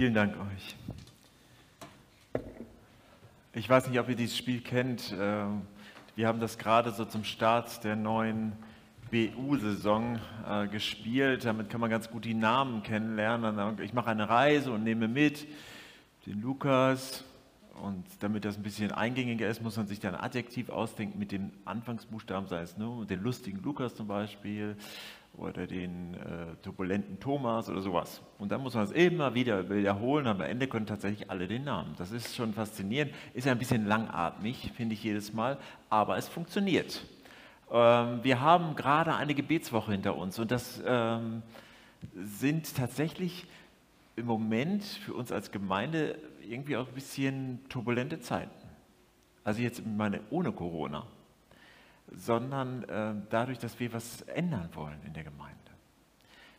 Vielen Dank euch. Ich weiß nicht, ob ihr dieses Spiel kennt. Ähm, wir haben das gerade so zum Start der neuen BU-Saison äh, gespielt. Damit kann man ganz gut die Namen kennenlernen. Ich mache eine Reise und nehme mit den Lukas. Und damit das ein bisschen eingängiger ist, muss man sich dann Adjektiv ausdenken mit dem Anfangsbuchstaben, sei es nur den lustigen Lukas zum Beispiel oder den äh, turbulenten Thomas oder sowas. Und dann muss man es immer wieder wiederholen, am Ende können tatsächlich alle den Namen. Das ist schon faszinierend, ist ja ein bisschen langatmig, finde ich jedes Mal, aber es funktioniert. Ähm, wir haben gerade eine Gebetswoche hinter uns und das ähm, sind tatsächlich im Moment für uns als Gemeinde irgendwie auch ein bisschen turbulente Zeiten. Also jetzt meine ohne Corona sondern äh, dadurch, dass wir was ändern wollen in der Gemeinde.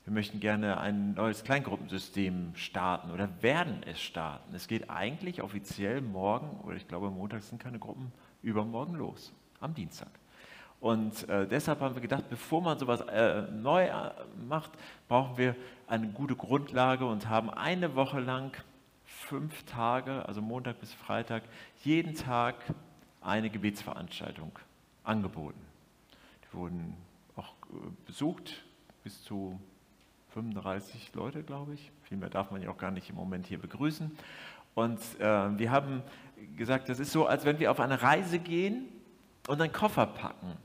Wir möchten gerne ein neues Kleingruppensystem starten oder werden es starten. Es geht eigentlich offiziell morgen, oder ich glaube Montag sind keine Gruppen, übermorgen los, am Dienstag. Und äh, deshalb haben wir gedacht, bevor man sowas äh, neu äh, macht, brauchen wir eine gute Grundlage und haben eine Woche lang, fünf Tage, also Montag bis Freitag, jeden Tag eine Gebetsveranstaltung angeboten. Die wurden auch äh, besucht, bis zu 35 Leute, glaube ich. Viel mehr darf man ja auch gar nicht im Moment hier begrüßen. Und äh, wir haben gesagt, das ist so, als wenn wir auf eine Reise gehen und einen Koffer packen.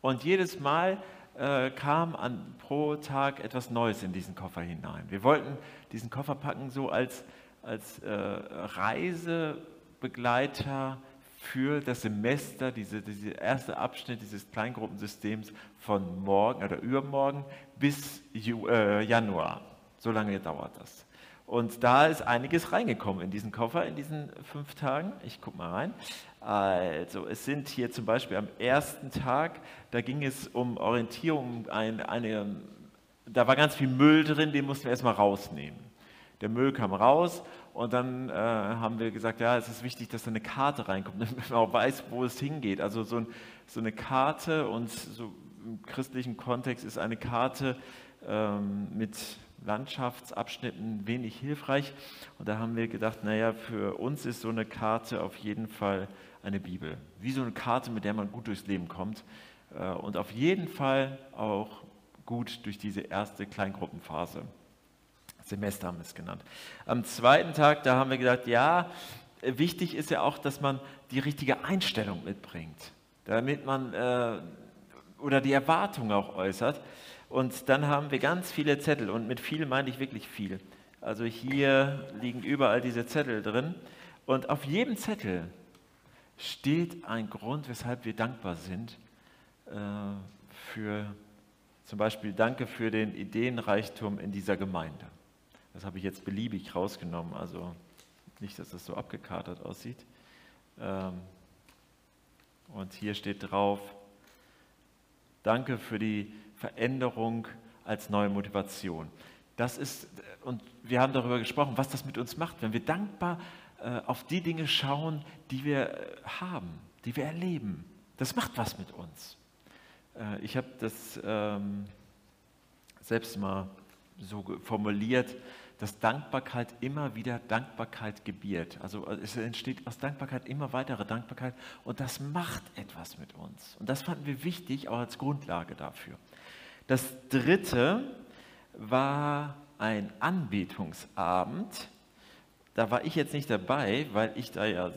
Und jedes Mal äh, kam an, pro Tag etwas Neues in diesen Koffer hinein. Wir wollten diesen Koffer packen so als, als äh, Reisebegleiter für das Semester, diese, dieser erste Abschnitt dieses Kleingruppensystems von morgen oder übermorgen bis Ju, äh, Januar. So lange dauert das. Und da ist einiges reingekommen in diesen Koffer in diesen fünf Tagen. Ich gucke mal rein. Also, es sind hier zum Beispiel am ersten Tag, da ging es um Orientierung, eine, eine, da war ganz viel Müll drin, den mussten wir erstmal rausnehmen. Der Müll kam raus und dann äh, haben wir gesagt, ja, es ist wichtig, dass da eine Karte reinkommt, damit man auch weiß, wo es hingeht. Also so, ein, so eine Karte und so im christlichen Kontext ist eine Karte ähm, mit Landschaftsabschnitten wenig hilfreich. Und da haben wir gedacht, naja, für uns ist so eine Karte auf jeden Fall eine Bibel. Wie so eine Karte, mit der man gut durchs Leben kommt. Äh, und auf jeden Fall auch gut durch diese erste Kleingruppenphase. Semester haben wir es genannt. Am zweiten Tag, da haben wir gesagt, ja, wichtig ist ja auch, dass man die richtige Einstellung mitbringt, damit man äh, oder die Erwartung auch äußert. Und dann haben wir ganz viele Zettel und mit viel meine ich wirklich viel. Also hier liegen überall diese Zettel drin und auf jedem Zettel steht ein Grund, weshalb wir dankbar sind äh, für zum Beispiel Danke für den Ideenreichtum in dieser Gemeinde. Das habe ich jetzt beliebig rausgenommen, also nicht, dass das so abgekatert aussieht. Ähm, und hier steht drauf, danke für die Veränderung als neue Motivation. Das ist, und wir haben darüber gesprochen, was das mit uns macht, wenn wir dankbar äh, auf die Dinge schauen, die wir äh, haben, die wir erleben. Das macht was mit uns. Äh, ich habe das ähm, selbst mal so formuliert, dass Dankbarkeit immer wieder Dankbarkeit gebiert. Also äh, es entsteht aus Dankbarkeit immer weitere Dankbarkeit und das macht etwas mit uns. Und das fanden wir wichtig, auch als Grundlage dafür. Das dritte war ein Anbetungsabend. Da war ich jetzt nicht dabei, weil ich da ja äh,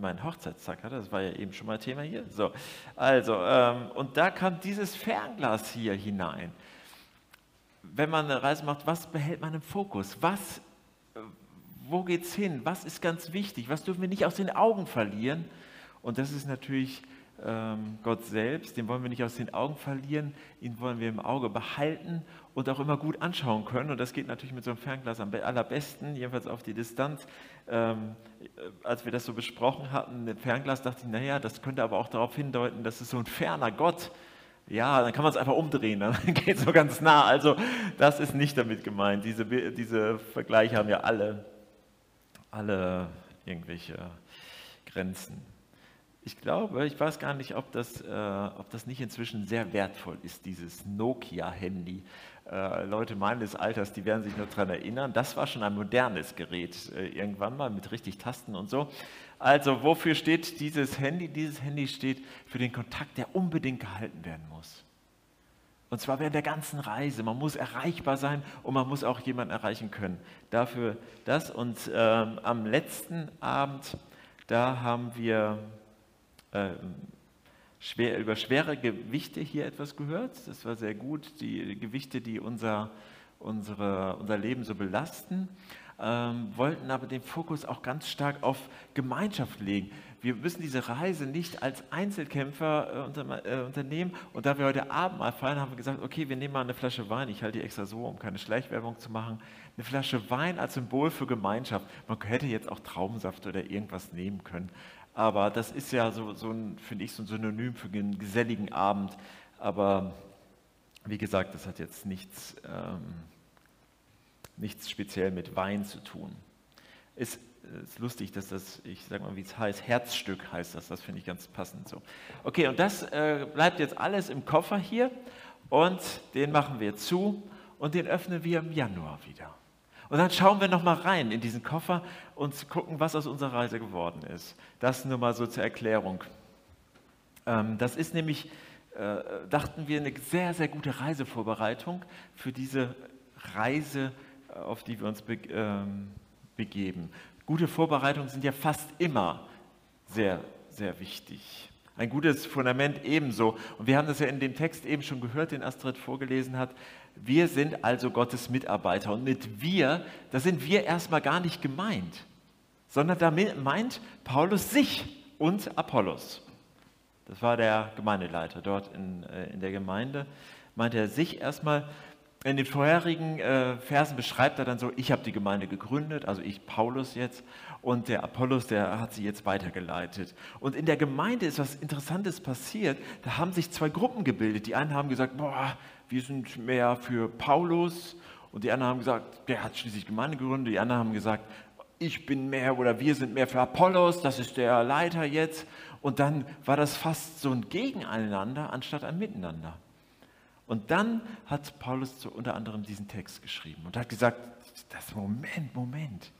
meinen Hochzeitstag hatte. Das war ja eben schon mal Thema hier. So, also, ähm, und da kam dieses Fernglas hier hinein wenn man eine Reise macht, was behält man im Fokus? Was, wo geht es hin? Was ist ganz wichtig? Was dürfen wir nicht aus den Augen verlieren? Und das ist natürlich ähm, Gott selbst, den wollen wir nicht aus den Augen verlieren, ihn wollen wir im Auge behalten und auch immer gut anschauen können. Und das geht natürlich mit so einem Fernglas am allerbesten, jedenfalls auf die Distanz. Ähm, äh, als wir das so besprochen hatten, mit Fernglas, dachte ich, naja, das könnte aber auch darauf hindeuten, dass es so ein ferner Gott ist ja, dann kann man es einfach umdrehen, dann geht es so ganz nah. Also das ist nicht damit gemeint. Diese, diese Vergleiche haben ja alle, alle irgendwelche Grenzen. Ich glaube, ich weiß gar nicht, ob das, äh, ob das nicht inzwischen sehr wertvoll ist, dieses Nokia-Handy. äh, Leute meines Alters, die werden sich nur daran erinnern. Das war schon ein modernes Gerät äh, irgendwann mal mit richtig Tasten und so. Also wofür steht dieses Handy? Dieses Handy steht für den Kontakt, der unbedingt gehalten werden muss. Und zwar während der ganzen Reise. Man muss erreichbar sein und man muss auch jemanden erreichen können. Dafür das. Und ähm, am letzten Abend, da haben wir äh, schwer, über schwere Gewichte hier etwas gehört. Das war sehr gut. Die Gewichte, die unser, unsere, unser Leben so belasten. Ähm, wollten aber den Fokus auch ganz stark auf Gemeinschaft legen. Wir müssen diese Reise nicht als Einzelkämpfer äh, unter, äh, unternehmen. Und da wir heute Abend mal feiern, haben wir gesagt, okay, wir nehmen mal eine Flasche Wein. Ich halte die extra so, um keine Schleichwerbung zu machen. Eine Flasche Wein als Symbol für Gemeinschaft. Man hätte jetzt auch Traubensaft oder irgendwas nehmen können. Aber das ist ja so, so ein, finde ich, so ein Synonym für einen geselligen Abend. Aber wie gesagt, das hat jetzt nichts, ähm, nichts speziell mit Wein zu tun. Es ist lustig, dass das, ich sage mal, wie es heißt, Herzstück heißt das, das finde ich ganz passend so. Okay, und das äh, bleibt jetzt alles im Koffer hier und den machen wir zu und den öffnen wir im Januar wieder. Und dann schauen wir nochmal rein in diesen Koffer und gucken, was aus unserer Reise geworden ist. Das nur mal so zur Erklärung. Ähm, das ist nämlich, äh, dachten wir, eine sehr, sehr gute Reisevorbereitung für diese Reise, auf die wir uns ähm, begeben. Gute Vorbereitungen sind ja fast immer sehr, sehr wichtig. Ein gutes Fundament ebenso. Und wir haben das ja in dem Text eben schon gehört, den Astrid vorgelesen hat. Wir sind also Gottes Mitarbeiter. Und mit wir, da sind wir erstmal gar nicht gemeint, sondern damit meint Paulus sich und Apollos. Das war der Gemeindeleiter dort in, äh, in der Gemeinde. Meint er sich erstmal. In den vorherigen äh, Versen beschreibt er dann so, ich habe die Gemeinde gegründet, also ich Paulus jetzt, und der Apollos, der hat sie jetzt weitergeleitet. Und in der Gemeinde ist was Interessantes passiert. Da haben sich zwei Gruppen gebildet. Die einen haben gesagt, boah, wir sind mehr für Paulus. Und die anderen haben gesagt, der hat schließlich Gemeinde gegründet. Die anderen haben gesagt, ich bin mehr oder wir sind mehr für Apollos, das ist der Leiter jetzt. Und dann war das fast so ein Gegeneinander anstatt ein Miteinander. Und dann hat Paulus zu, unter anderem diesen Text geschrieben und hat gesagt, das Moment, Moment.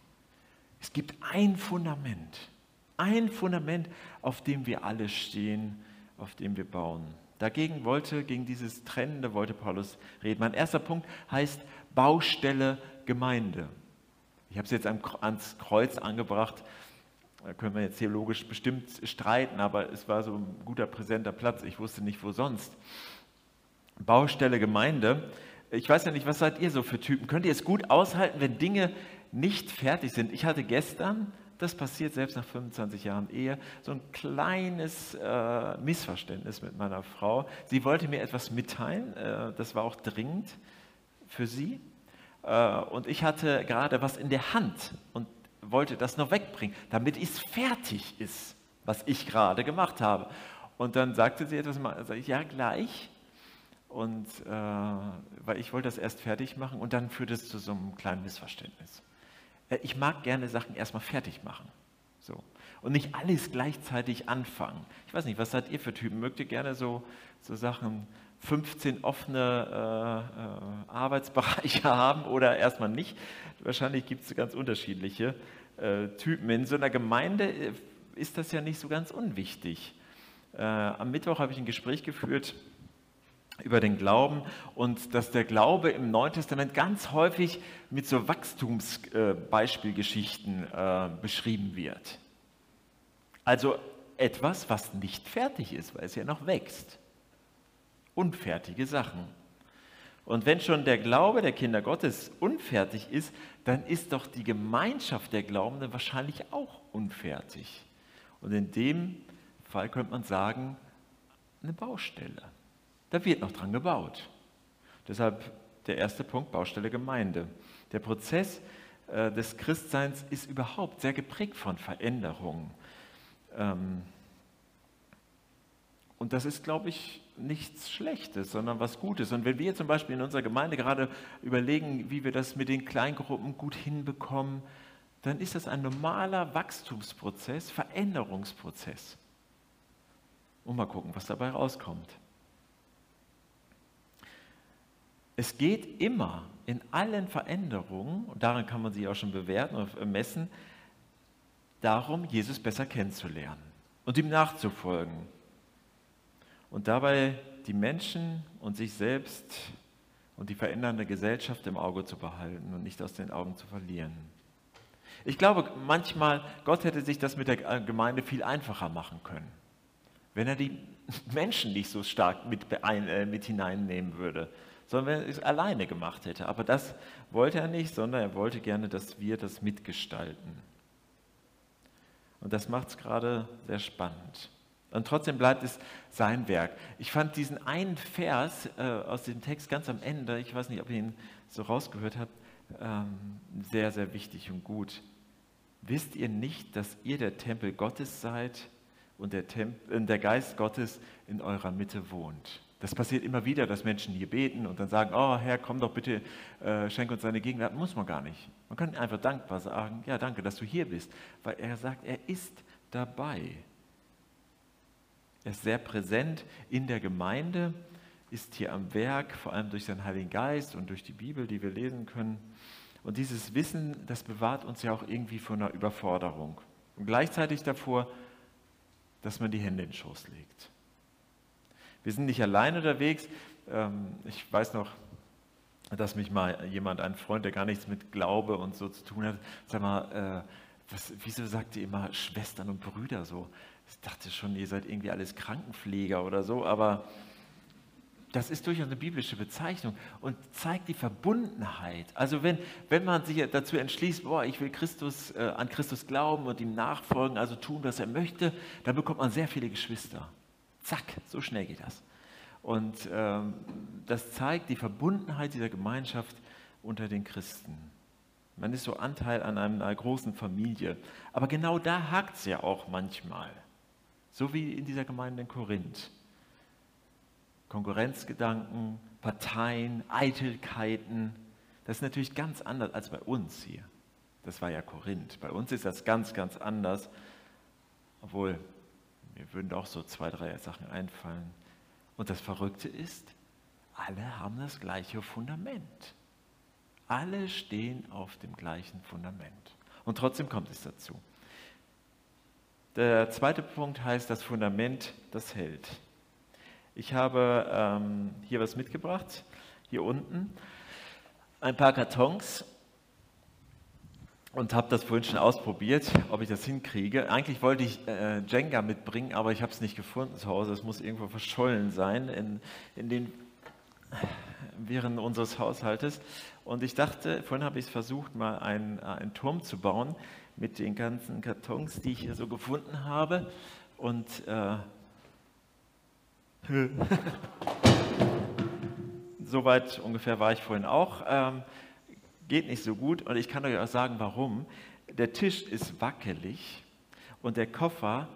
Es gibt ein Fundament, ein Fundament, auf dem wir alle stehen, auf dem wir bauen. Dagegen wollte, gegen dieses Trennende wollte Paulus reden. Mein erster Punkt heißt Baustelle Gemeinde. Ich habe es jetzt ans Kreuz angebracht. Da können wir jetzt theologisch bestimmt streiten, aber es war so ein guter präsenter Platz. Ich wusste nicht, wo sonst. Baustelle Gemeinde. Ich weiß ja nicht, was seid ihr so für Typen? Könnt ihr es gut aushalten, wenn Dinge nicht fertig sind. Ich hatte gestern, das passiert selbst nach 25 Jahren Ehe, so ein kleines äh, Missverständnis mit meiner Frau. Sie wollte mir etwas mitteilen, äh, das war auch dringend für sie. Äh, und ich hatte gerade was in der Hand und wollte das noch wegbringen, damit es fertig ist, was ich gerade gemacht habe. Und dann sagte sie etwas, sag ich, ja gleich. Und äh, weil ich wollte das erst fertig machen und dann führte es zu so einem kleinen Missverständnis. Äh, ich mag gerne Sachen erstmal fertig machen. So. Und nicht alles gleichzeitig anfangen. Ich weiß nicht, was seid ihr für Typen? Mögt ihr gerne so, so Sachen, 15 offene äh, äh, Arbeitsbereiche haben oder erstmal nicht? Wahrscheinlich gibt es ganz unterschiedliche äh, Typen. In so einer Gemeinde äh, ist das ja nicht so ganz unwichtig. Äh, am Mittwoch habe ich ein Gespräch geführt über den Glauben und dass der Glaube im Neuen Testament ganz häufig mit so Wachstumsbeispielgeschichten äh, beschrieben wird. Also etwas, was nicht fertig ist, weil es ja noch wächst. Unfertige Sachen. Und wenn schon der Glaube der Kinder Gottes unfertig ist, dann ist doch die Gemeinschaft der Glaubenden wahrscheinlich auch unfertig. Und in dem Fall könnte man sagen, eine Baustelle. Da wird noch dran gebaut. Deshalb der erste Punkt, Baustelle Gemeinde. Der Prozess äh, des Christseins ist überhaupt sehr geprägt von Veränderungen. Ähm, und das ist, glaube ich, nichts Schlechtes, sondern was Gutes. Und wenn wir zum Beispiel in unserer Gemeinde gerade überlegen, wie wir das mit den Kleingruppen gut hinbekommen, dann ist das ein normaler Wachstumsprozess, Veränderungsprozess. Und mal gucken, was dabei rauskommt. Es geht immer in allen Veränderungen, und daran kann man sich auch schon bewerten und messen, darum, Jesus besser kennenzulernen und ihm nachzufolgen. Und dabei die Menschen und sich selbst und die verändernde Gesellschaft im Auge zu behalten und nicht aus den Augen zu verlieren. Ich glaube manchmal, Gott hätte sich das mit der Gemeinde viel einfacher machen können, wenn er die Menschen nicht so stark mit, äh, mit hineinnehmen würde, sondern wenn er es alleine gemacht hätte. Aber das wollte er nicht, sondern er wollte gerne, dass wir das mitgestalten. Und das macht es gerade sehr spannend. Und trotzdem bleibt es sein Werk. Ich fand diesen einen Vers äh, aus dem Text ganz am Ende, ich weiß nicht, ob ihr ihn so rausgehört habt, ähm, sehr, sehr wichtig und gut. Wisst ihr nicht, dass ihr der Tempel Gottes seid und der, Tempel, äh, der Geist Gottes in eurer Mitte wohnt? Das passiert immer wieder, dass Menschen hier beten und dann sagen, oh Herr, komm doch bitte, äh, schenk uns deine Gegenwart. Muss man gar nicht. Man kann einfach dankbar sagen, ja danke, dass du hier bist, weil er sagt, er ist dabei. Er ist sehr präsent in der Gemeinde, ist hier am Werk, vor allem durch seinen Heiligen Geist und durch die Bibel, die wir lesen können. Und dieses Wissen, das bewahrt uns ja auch irgendwie vor einer Überforderung. Und gleichzeitig davor, dass man die Hände in den Schoß legt. Wir sind nicht allein unterwegs. Ähm, ich weiß noch, dass mich mal jemand, ein Freund, der gar nichts mit Glaube und so zu tun hat, sag mal, äh, was, wieso sagt ihr immer Schwestern und Brüder so? Ich dachte schon, ihr seid irgendwie alles Krankenpfleger oder so, aber das ist durchaus eine biblische Bezeichnung und zeigt die Verbundenheit. Also wenn, wenn man sich dazu entschließt, boah, ich will Christus, äh, an Christus glauben und ihm nachfolgen, also tun, was er möchte, dann bekommt man sehr viele Geschwister. Zack, so schnell geht das. Und ähm, das zeigt die Verbundenheit dieser Gemeinschaft unter den Christen. Man ist so Anteil an einer großen Familie. Aber genau da hakt es ja auch manchmal. So wie in dieser Gemeinde in Korinth. Konkurrenzgedanken, Parteien, Eitelkeiten. Das ist natürlich ganz anders als bei uns hier. Das war ja Korinth. Bei uns ist das ganz, ganz anders. Obwohl, mir würden auch so zwei, drei Sachen einfallen. Und das Verrückte ist, alle haben das gleiche Fundament. Alle stehen auf dem gleichen Fundament. Und trotzdem kommt es dazu. Der zweite Punkt heißt das Fundament, das hält. Ich habe ähm, hier was mitgebracht, hier unten, ein paar Kartons und habe das vorhin schon ausprobiert, ob ich das hinkriege. Eigentlich wollte ich äh, Jenga mitbringen, aber ich habe es nicht gefunden zu Hause. Es muss irgendwo verschollen sein in, in den während unseres Haushaltes. Und ich dachte, vorhin habe ich es versucht, mal einen, äh, einen Turm zu bauen mit den ganzen Kartons, die ich hier so gefunden habe. Und äh, soweit ungefähr war ich vorhin auch. Ähm, geht nicht so gut und ich kann euch auch sagen, warum. Der Tisch ist wackelig und der Koffer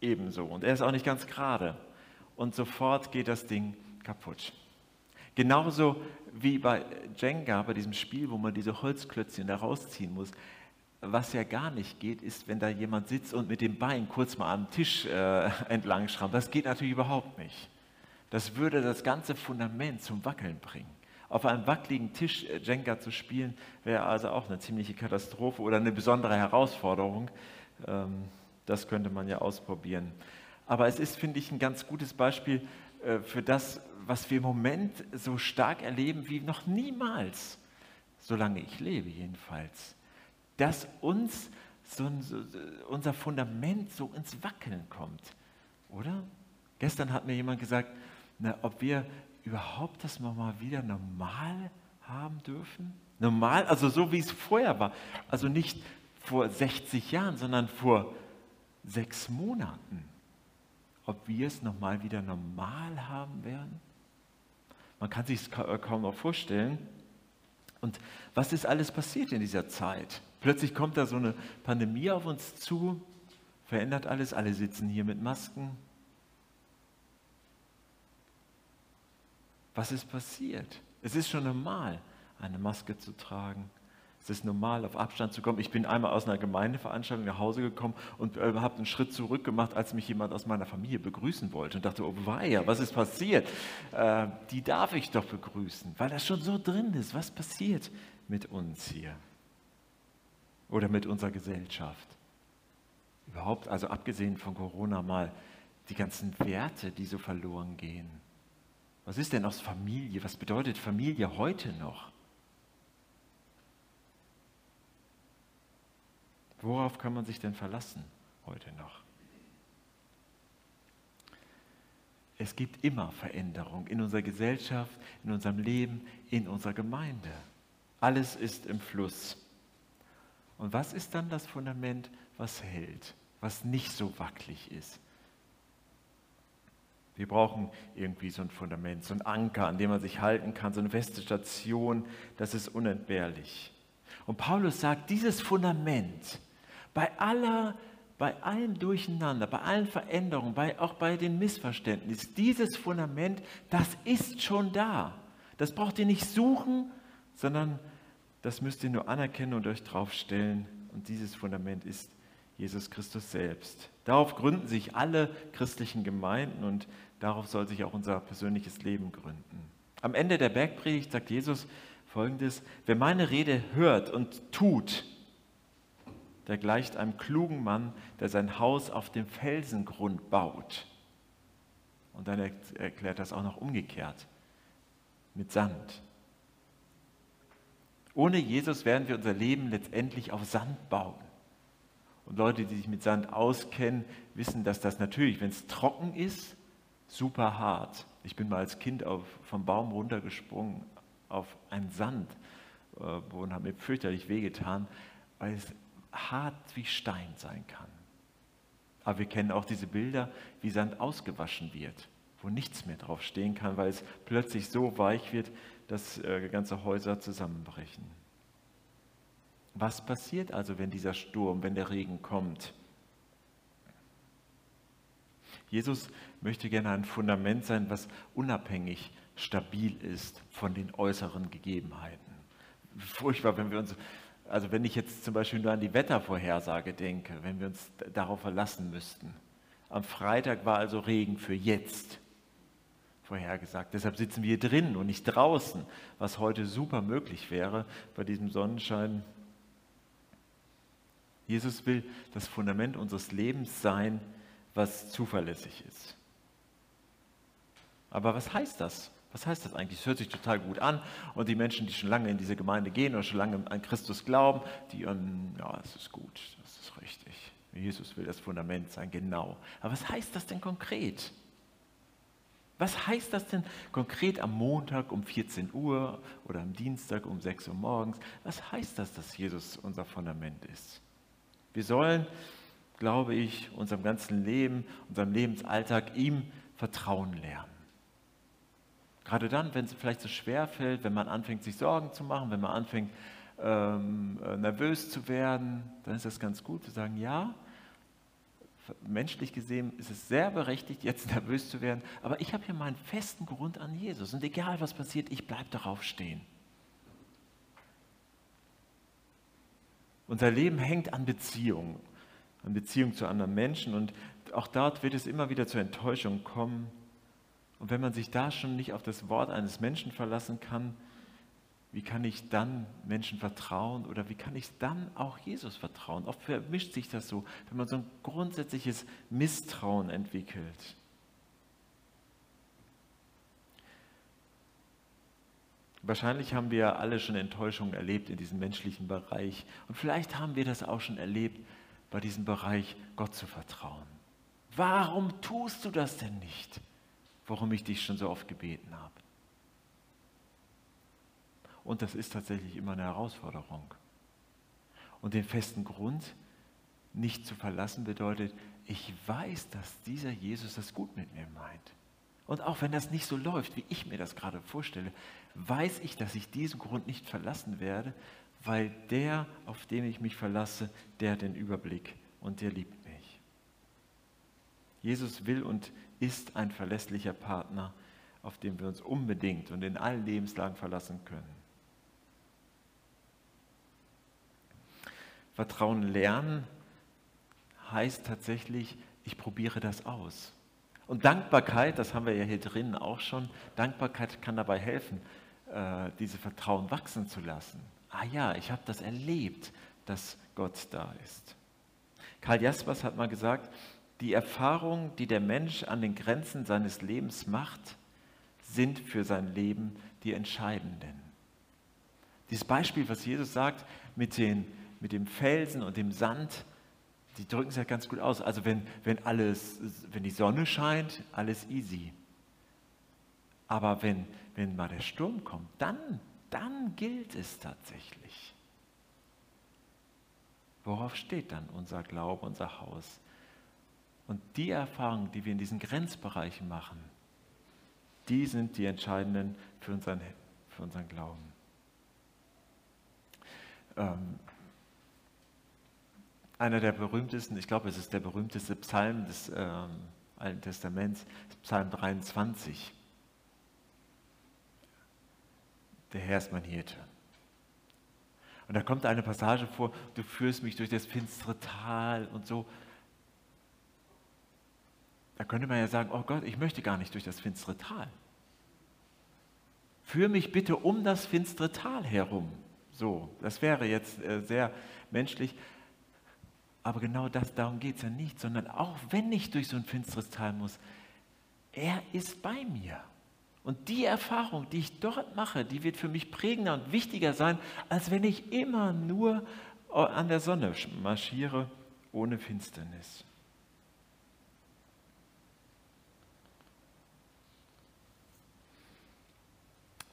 ebenso. Und er ist auch nicht ganz gerade. Und sofort geht das Ding kaputt. Genauso wie bei Jenga, bei diesem Spiel, wo man diese Holzklötzchen da rausziehen muss. Was ja gar nicht geht, ist, wenn da jemand sitzt und mit dem Bein kurz mal am Tisch äh, entlang schrammt. Das geht natürlich überhaupt nicht. Das würde das ganze Fundament zum Wackeln bringen. Auf einem wackeligen Tisch äh, Jenga zu spielen, wäre also auch eine ziemliche Katastrophe oder eine besondere Herausforderung. Ähm, das könnte man ja ausprobieren. Aber es ist, finde ich, ein ganz gutes Beispiel äh, für das, was wir im Moment so stark erleben wie noch niemals, solange ich lebe jedenfalls dass uns so, so, unser Fundament so ins Wackeln kommt. Oder? Gestern hat mir jemand gesagt, na, ob wir überhaupt das mal wieder normal haben dürfen. Normal, also so wie es vorher war. Also nicht vor 60 Jahren, sondern vor sechs Monaten. Ob wir es nochmal wieder normal haben werden? Man kann sich es kaum noch vorstellen. Und was ist alles passiert in dieser Zeit? Plötzlich kommt da so eine Pandemie auf uns zu, verändert alles, alle sitzen hier mit Masken. Was ist passiert? Es ist schon normal, eine Maske zu tragen, Es ist normal, auf Abstand zu kommen. Ich bin einmal aus einer Gemeindeveranstaltung nach Hause gekommen und äh, habe einen Schritt zurück gemacht, als mich jemand aus meiner Familie begrüßen wollte und dachte, oh weia, was ist passiert? Äh, die darf ich doch begrüßen, weil das schon so drin ist. Was passiert mit uns hier? Oder mit unserer Gesellschaft? Überhaupt, also abgesehen von Corona mal, die ganzen Werte, die so verloren gehen. Was ist denn aus Familie? Was bedeutet Familie heute noch? Worauf kann man sich denn verlassen heute noch? Es gibt immer Veränderung in unserer Gesellschaft, in unserem Leben, in unserer Gemeinde. Alles ist im Fluss. Und was ist dann das Fundament, was hält, was nicht so wackelig ist? Wir brauchen irgendwie so ein Fundament, so ein Anker, an dem man sich halten kann, so eine feste Station, das ist unentbehrlich. Und Paulus sagt, dieses Fundament, bei aller, bei allem Durcheinander, bei allen Veränderungen, bei, auch bei den Missverständnissen, dieses Fundament, das ist schon da. Das braucht ihr nicht suchen, sondern das müsst ihr nur anerkennen und euch draufstellen. Und dieses Fundament ist Jesus Christus selbst. Darauf gründen sich alle christlichen Gemeinden und darauf soll sich auch unser persönliches Leben gründen. Am Ende der Bergpredigt sagt Jesus folgendes: Wer meine Rede hört und tut, der gleicht einem klugen Mann, der sein Haus auf dem Felsengrund baut. Und dann erklärt das auch noch umgekehrt, mit Sand. Ohne Jesus werden wir unser Leben letztendlich auf Sand bauen. Und Leute, die sich mit Sand auskennen, wissen, dass das natürlich, wenn es trocken ist, super hart. Ich bin mal als Kind auf, vom Baum runtergesprungen auf einen Sand äh, und habe mir fürchterlich wehgetan, weil es hart wie Stein sein kann. Aber wir kennen auch diese Bilder, wie Sand ausgewaschen wird, wo nichts mehr drauf stehen kann, weil es plötzlich so weich wird, dass äh, ganze Häuser zusammenbrechen. Was passiert also, wenn dieser Sturm, wenn der Regen kommt? Jesus möchte gerne ein Fundament sein, was unabhängig, stabil ist von den äußeren Gegebenheiten. Furchtbar, wenn wir uns also wenn ich jetzt zum Beispiel nur an die Wettervorhersage denke, wenn wir uns darauf verlassen müssten. Am Freitag war also Regen für jetzt vorhergesagt. Deshalb sitzen wir hier drin und nicht draußen, was heute super möglich wäre bei diesem Sonnenschein. Jesus will das Fundament unseres Lebens sein, was zuverlässig ist. Aber was heißt das? Was heißt das eigentlich? Es hört sich total gut an. Und die Menschen, die schon lange in diese Gemeinde gehen oder schon lange an Christus glauben, die, ja, es ist gut, das ist richtig. Jesus will das Fundament sein, genau. Aber was heißt das denn konkret? Was heißt das denn konkret am Montag um 14 Uhr oder am Dienstag um 6 Uhr morgens? Was heißt das, dass Jesus unser Fundament ist? Wir sollen, glaube ich, unserem ganzen Leben, unserem Lebensalltag ihm vertrauen lernen. Gerade dann, wenn es vielleicht so schwer fällt, wenn man anfängt, sich Sorgen zu machen, wenn man anfängt, ähm, äh, nervös zu werden, dann ist das ganz gut zu sagen, ja, menschlich gesehen ist es sehr berechtigt, jetzt nervös zu werden, aber ich habe hier meinen festen Grund an Jesus und egal was passiert, ich bleibe darauf stehen. Unser Leben hängt an Beziehungen, an Beziehungen zu anderen Menschen und auch dort wird es immer wieder zur Enttäuschung kommen. Und wenn man sich da schon nicht auf das Wort eines Menschen verlassen kann, wie kann ich dann Menschen vertrauen oder wie kann ich dann auch Jesus vertrauen? Oft vermischt sich das so, wenn man so ein grundsätzliches Misstrauen entwickelt. Wahrscheinlich haben wir alle schon Enttäuschungen erlebt in diesem menschlichen Bereich. Und vielleicht haben wir das auch schon erlebt, bei diesem Bereich Gott zu vertrauen. Warum tust du das denn nicht? warum ich dich schon so oft gebeten habe. Und das ist tatsächlich immer eine Herausforderung. Und den festen Grund nicht zu verlassen bedeutet, ich weiß, dass dieser Jesus das gut mit mir meint. Und auch wenn das nicht so läuft, wie ich mir das gerade vorstelle, weiß ich, dass ich diesen Grund nicht verlassen werde, weil der, auf den ich mich verlasse, der hat den Überblick und der liebt mich. Jesus will und ist ein verlässlicher Partner, auf den wir uns unbedingt und in allen Lebenslagen verlassen können. Vertrauen lernen heißt tatsächlich, ich probiere das aus. Und Dankbarkeit, das haben wir ja hier drinnen auch schon, Dankbarkeit kann dabei helfen, äh, diese Vertrauen wachsen zu lassen. Ah ja, ich habe das erlebt, dass Gott da ist. Karl Jaspers hat mal gesagt, die Erfahrungen, die der Mensch an den Grenzen seines Lebens macht, sind für sein Leben die entscheidenden. Dieses Beispiel, was Jesus sagt mit, den, mit dem Felsen und dem Sand, die drücken es ja ganz gut aus. Also wenn, wenn, alles, wenn die Sonne scheint, alles easy. Aber wenn, wenn mal der Sturm kommt, dann, dann gilt es tatsächlich. Worauf steht dann unser Glaube, unser Haus? Und die Erfahrungen, die wir in diesen Grenzbereichen machen, die sind die entscheidenden für unseren, für unseren Glauben. Ähm, einer der berühmtesten, ich glaube, es ist der berühmteste Psalm des ähm, Alten Testaments, Psalm 23. Der Herr ist mein Hirte. Und da kommt eine Passage vor, du führst mich durch das finstere Tal und so. Da könnte man ja sagen, oh Gott, ich möchte gar nicht durch das finstere Tal. Führ mich bitte um das finstere Tal herum. So, das wäre jetzt äh, sehr menschlich. Aber genau das, darum geht es ja nicht, sondern auch wenn ich durch so ein finsteres Tal muss, er ist bei mir. Und die Erfahrung, die ich dort mache, die wird für mich prägender und wichtiger sein, als wenn ich immer nur an der Sonne marschiere ohne Finsternis.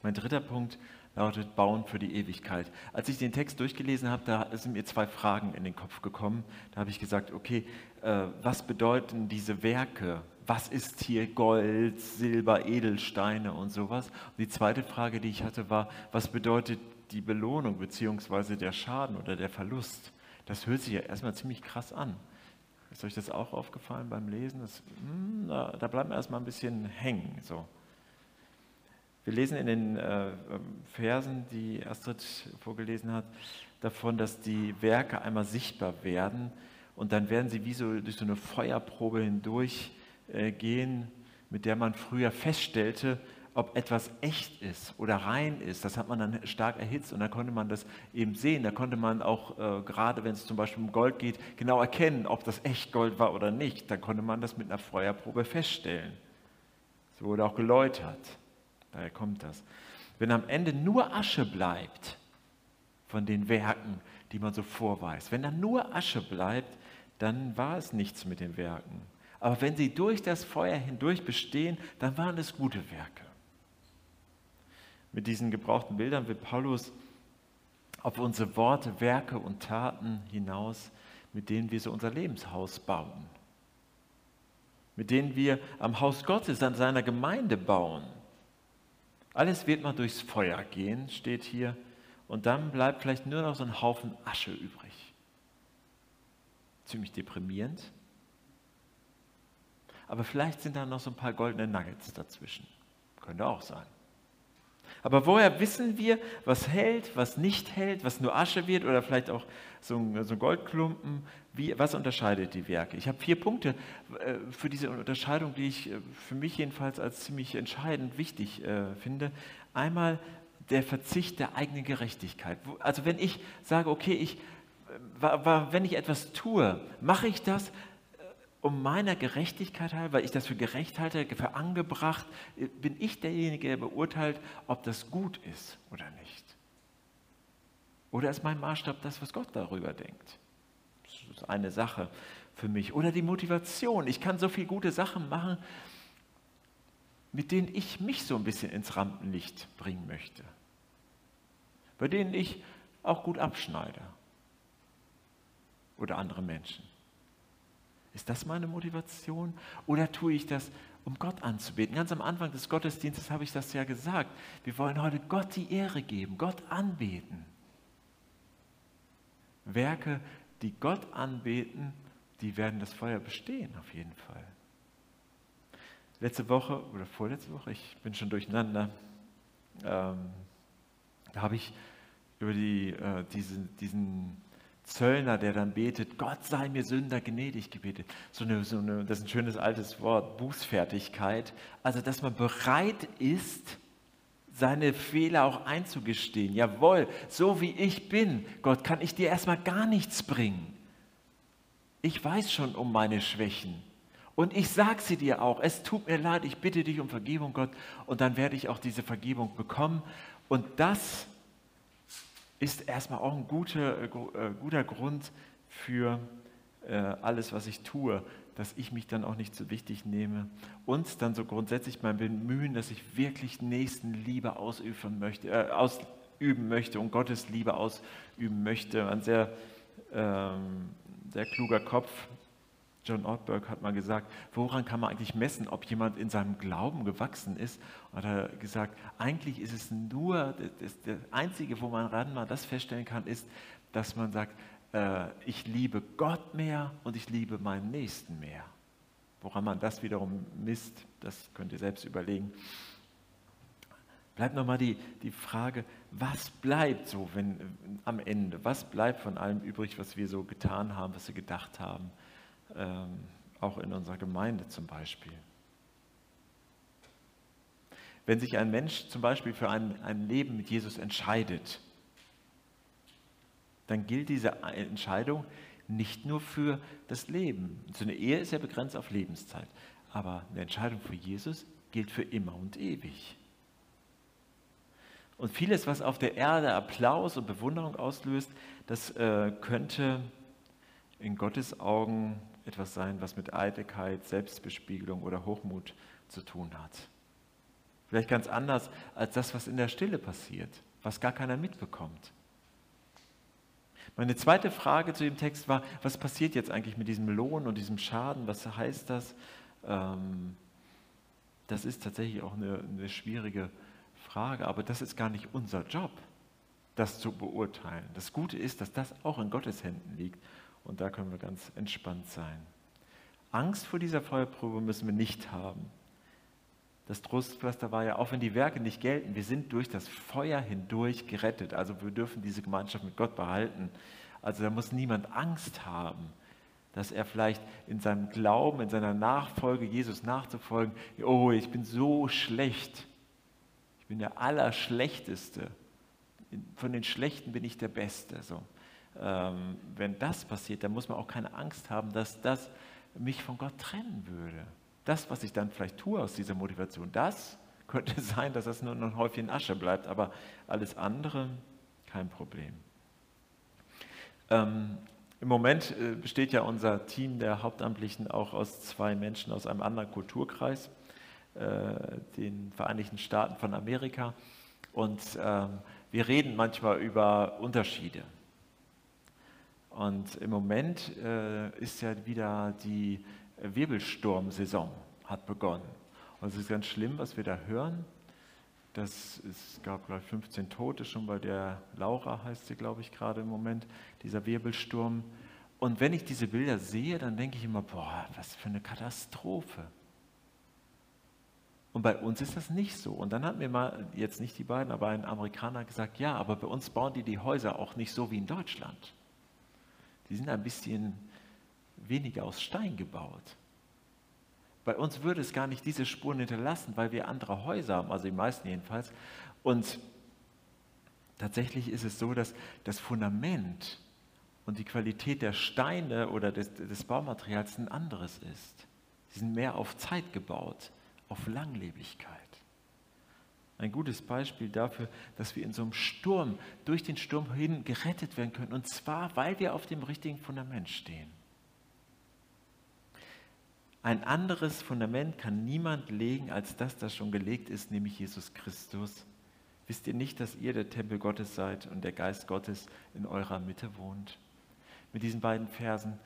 Mein dritter Punkt lautet Bauen für die Ewigkeit. Als ich den Text durchgelesen habe, da sind mir zwei Fragen in den Kopf gekommen. Da habe ich gesagt, okay, äh, was bedeuten diese Werke? Was ist hier Gold, Silber, Edelsteine und sowas? Und die zweite Frage, die ich hatte, war, was bedeutet die Belohnung bzw. der Schaden oder der Verlust? Das hört sich ja erstmal ziemlich krass an. Ist euch das auch aufgefallen beim Lesen? Das, mh, hm, da, da bleibt man erstmal ein bisschen hängen. So. Wir lesen in den äh, Versen, die Astrid vorgelesen hat, davon, dass die Werke einmal sichtbar werden und dann werden sie wie so durch so eine Feuerprobe hindurch äh, gehen, mit der man früher feststellte, ob etwas echt ist oder rein ist. Das hat man dann stark erhitzt und dann konnte man das eben sehen. Da konnte man auch, äh, gerade wenn es zum Beispiel um Gold geht, genau erkennen, ob das echt Gold war oder nicht. Dann konnte man das mit einer Feuerprobe feststellen. So wurde auch geläutert. Daher kommt das. Wenn am Ende nur Asche bleibt von den Werken, die man so vorweist, wenn da nur Asche bleibt, dann war es nichts mit den Werken. Aber wenn sie durch das Feuer hindurch bestehen, dann waren es gute Werke. Mit diesen gebrauchten Bildern will Paulus auf unsere Worte, Werke und Taten hinaus, mit denen wir so unser Lebenshaus bauen. Mit denen wir am Haus Gottes, an seiner Gemeinde bauen. Alles wird mal durchs Feuer gehen, steht hier, und dann bleibt vielleicht nur noch so ein Haufen Asche übrig. Ziemlich deprimierend. Aber vielleicht sind da noch so ein paar goldene Nuggets dazwischen. Könnte auch sein. Aber woher wissen wir, was hält, was nicht hält, was nur Asche wird oder vielleicht auch so ein, so ein Goldklumpen? Wie, was unterscheidet die Werke? Ich habe vier Punkte äh, für diese Unterscheidung, die ich äh, für mich jedenfalls als ziemlich entscheidend wichtig äh, finde. Einmal der Verzicht der eigenen Gerechtigkeit. Also wenn ich sage, okay, ich, wenn ich etwas tue, mache ich das um meiner Gerechtigkeit halber, weil ich das für gerecht halte, für angebracht, bin ich derjenige, der beurteilt, ob das gut ist oder nicht. Oder ist mein Maßstab das, was Gott darüber denkt? Das ist eine Sache für mich. Oder die Motivation. Ich kann so viele gute Sachen machen, mit denen ich mich so ein bisschen ins Rampenlicht bringen möchte. Bei denen ich auch gut abschneide. Oder andere Menschen. Ist das meine Motivation? Oder tue ich das, um Gott anzubeten? Ganz am Anfang des Gottesdienstes habe ich das ja gesagt. Wir wollen heute Gott die Ehre geben, Gott anbeten. Werke, die Gott anbeten, die werden das Feuer bestehen, auf jeden Fall. Letzte Woche oder vorletzte Woche, ich bin schon durcheinander, ähm, da habe ich über die, äh, diese, diesen Zöllner, der dann betet, Gott sei mir Sünder gnädig gebetet. So eine, so eine, das ist ein schönes altes Wort, Bußfertigkeit. Also, dass man bereit ist, seine Fehler auch einzugestehen. Jawohl, so wie ich bin, Gott, kann ich dir erstmal gar nichts bringen. Ich weiß schon um meine Schwächen. Und ich sage sie dir auch. Es tut mir leid, ich bitte dich um Vergebung, Gott. Und dann werde ich auch diese Vergebung bekommen. Und das ist erstmal auch ein guter, äh, äh, guter Grund für äh, alles, was ich tue, dass ich mich dann auch nicht so wichtig nehme. Und dann so grundsätzlich mein Bemühen, dass ich wirklich Nächstenliebe ausüben möchte, äh, ausüben möchte und Gottes Liebe ausüben möchte. Ein sehr, ähm, sehr kluger Kopf, John Ortberg hat mal gesagt, woran kann man eigentlich messen, ob jemand in seinem Glauben gewachsen ist? Und er hat gesagt, eigentlich ist es nur, das, das Einzige, wo man ran mal das feststellen kann, ist, dass man sagt, äh, ich liebe Gott mehr und ich liebe meinen Nächsten mehr. Woran man das wiederum misst, das könnt ihr selbst überlegen. Bleibt nochmal die, die Frage, was bleibt so wenn, am Ende? Was bleibt von allem übrig, was wir so getan haben, was wir gedacht haben? Ähm, auch in unserer Gemeinde zum Beispiel. Wenn sich ein Mensch zum Beispiel für ein, ein Leben mit Jesus entscheidet, dann gilt diese Entscheidung nicht nur für das Leben. So eine Ehe ist ja begrenzt auf Lebenszeit, aber eine Entscheidung für Jesus gilt für immer und ewig. Und vieles, was auf der Erde Applaus und Bewunderung auslöst, das äh, könnte in Gottes Augen etwas sein, was mit Eitelkeit, Selbstbespiegelung oder Hochmut zu tun hat. Vielleicht ganz anders als das, was in der Stille passiert, was gar keiner mitbekommt. Meine zweite Frage zu dem Text war, was passiert jetzt eigentlich mit diesem Lohn und diesem Schaden? Was heißt das? Ähm, das ist tatsächlich auch eine, eine schwierige Frage, aber das ist gar nicht unser Job, das zu beurteilen. Das Gute ist, dass das auch in Gottes Händen liegt und da können wir ganz entspannt sein. Angst vor dieser Feuerprobe müssen wir nicht haben. Das Trostpflaster war ja, auch wenn die Werke nicht gelten, wir sind durch das Feuer hindurch gerettet. Also wir dürfen diese Gemeinschaft mit Gott behalten. Also da muss niemand Angst haben, dass er vielleicht in seinem Glauben, in seiner Nachfolge, Jesus nachzufolgen, oh, ich bin so schlecht. Ich bin der Allerschlechteste. Von den Schlechten bin ich der Beste. So ähm, wenn das passiert, dann muss man auch keine Angst haben, dass das mich von Gott trennen würde. Das, was ich dann vielleicht tue aus dieser Motivation, das könnte sein, dass das nur noch ein Häufchen Asche bleibt, aber alles andere kein Problem. Ähm, Im Moment äh, besteht ja unser Team der Hauptamtlichen auch aus zwei Menschen aus einem anderen Kulturkreis, äh, den Vereinigten Staaten von Amerika. Und ähm, wir reden manchmal über Unterschiede. Und im Moment äh, ist ja wieder die Wirbelsturmsaison hat begonnen. Und es ist ganz schlimm, was wir da hören. Das, es gab, glaube ich, 15 Tote schon bei der Laura, heißt sie, glaube ich, gerade im Moment, dieser Wirbelsturm. Und wenn ich diese Bilder sehe, dann denke ich immer, boah, was für eine Katastrophe. Und bei uns ist das nicht so. Und dann hat mir mal, jetzt nicht die beiden, aber ein Amerikaner gesagt, ja, aber bei uns bauen die die Häuser auch nicht so wie in Deutschland die sind ein bisschen weniger aus Stein gebaut. Bei uns würde es gar nicht diese Spuren hinterlassen, weil wir andere Häuser haben, also die meisten jedenfalls. Und tatsächlich ist es so, dass das Fundament und die Qualität der Steine oder des, des Baumaterials ein anderes ist. Sie sind mehr auf Zeit gebaut, auf Langlebigkeit. Ein gutes Beispiel dafür, dass wir in so einem Sturm, durch den Sturm hin gerettet werden können. Und zwar, weil wir auf dem richtigen Fundament stehen. Ein anderes Fundament kann niemand legen, als das, das schon gelegt ist, nämlich Jesus Christus. Wisst ihr nicht, dass ihr der Tempel Gottes seid und der Geist Gottes in eurer Mitte wohnt? Mit diesen beiden Versen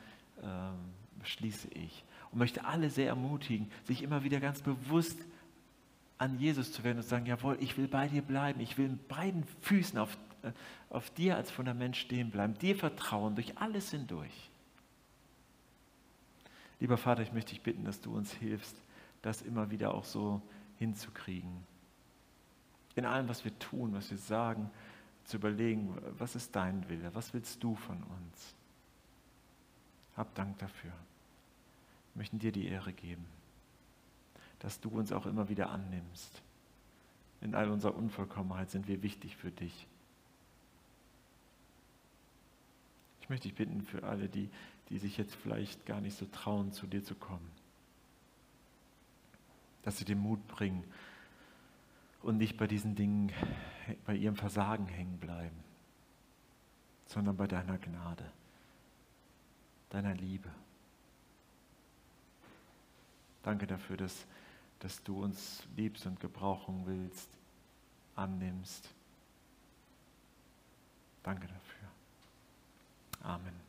ähm, schließe ich und möchte alle sehr ermutigen, sich immer wieder ganz bewusst an Jesus zu werden und zu sagen, jawohl, ich will bei dir bleiben, ich will mit beiden Füßen auf, äh, auf dir als Fundament stehen bleiben, dir vertrauen durch alles hindurch. Lieber Vater, ich möchte dich bitten, dass du uns hilfst, das immer wieder auch so hinzukriegen. In allem, was wir tun, was wir sagen, zu überlegen, was ist dein Wille, was willst du von uns. Hab Dank dafür. Wir möchten dir die Ehre geben, dass du uns auch immer wieder annimmst. In all unserer Unvollkommenheit sind wir wichtig für dich. Ich möchte dich bitten für alle, die, die sich jetzt vielleicht gar nicht so trauen, zu dir zu kommen, dass sie den Mut bringen und nicht bei diesen Dingen, bei ihrem Versagen hängen bleiben, sondern bei deiner Gnade, deiner Liebe. Danke dafür, dass, dass du uns liebst und gebrauchen willst, annimmst. Danke dafür. Amen.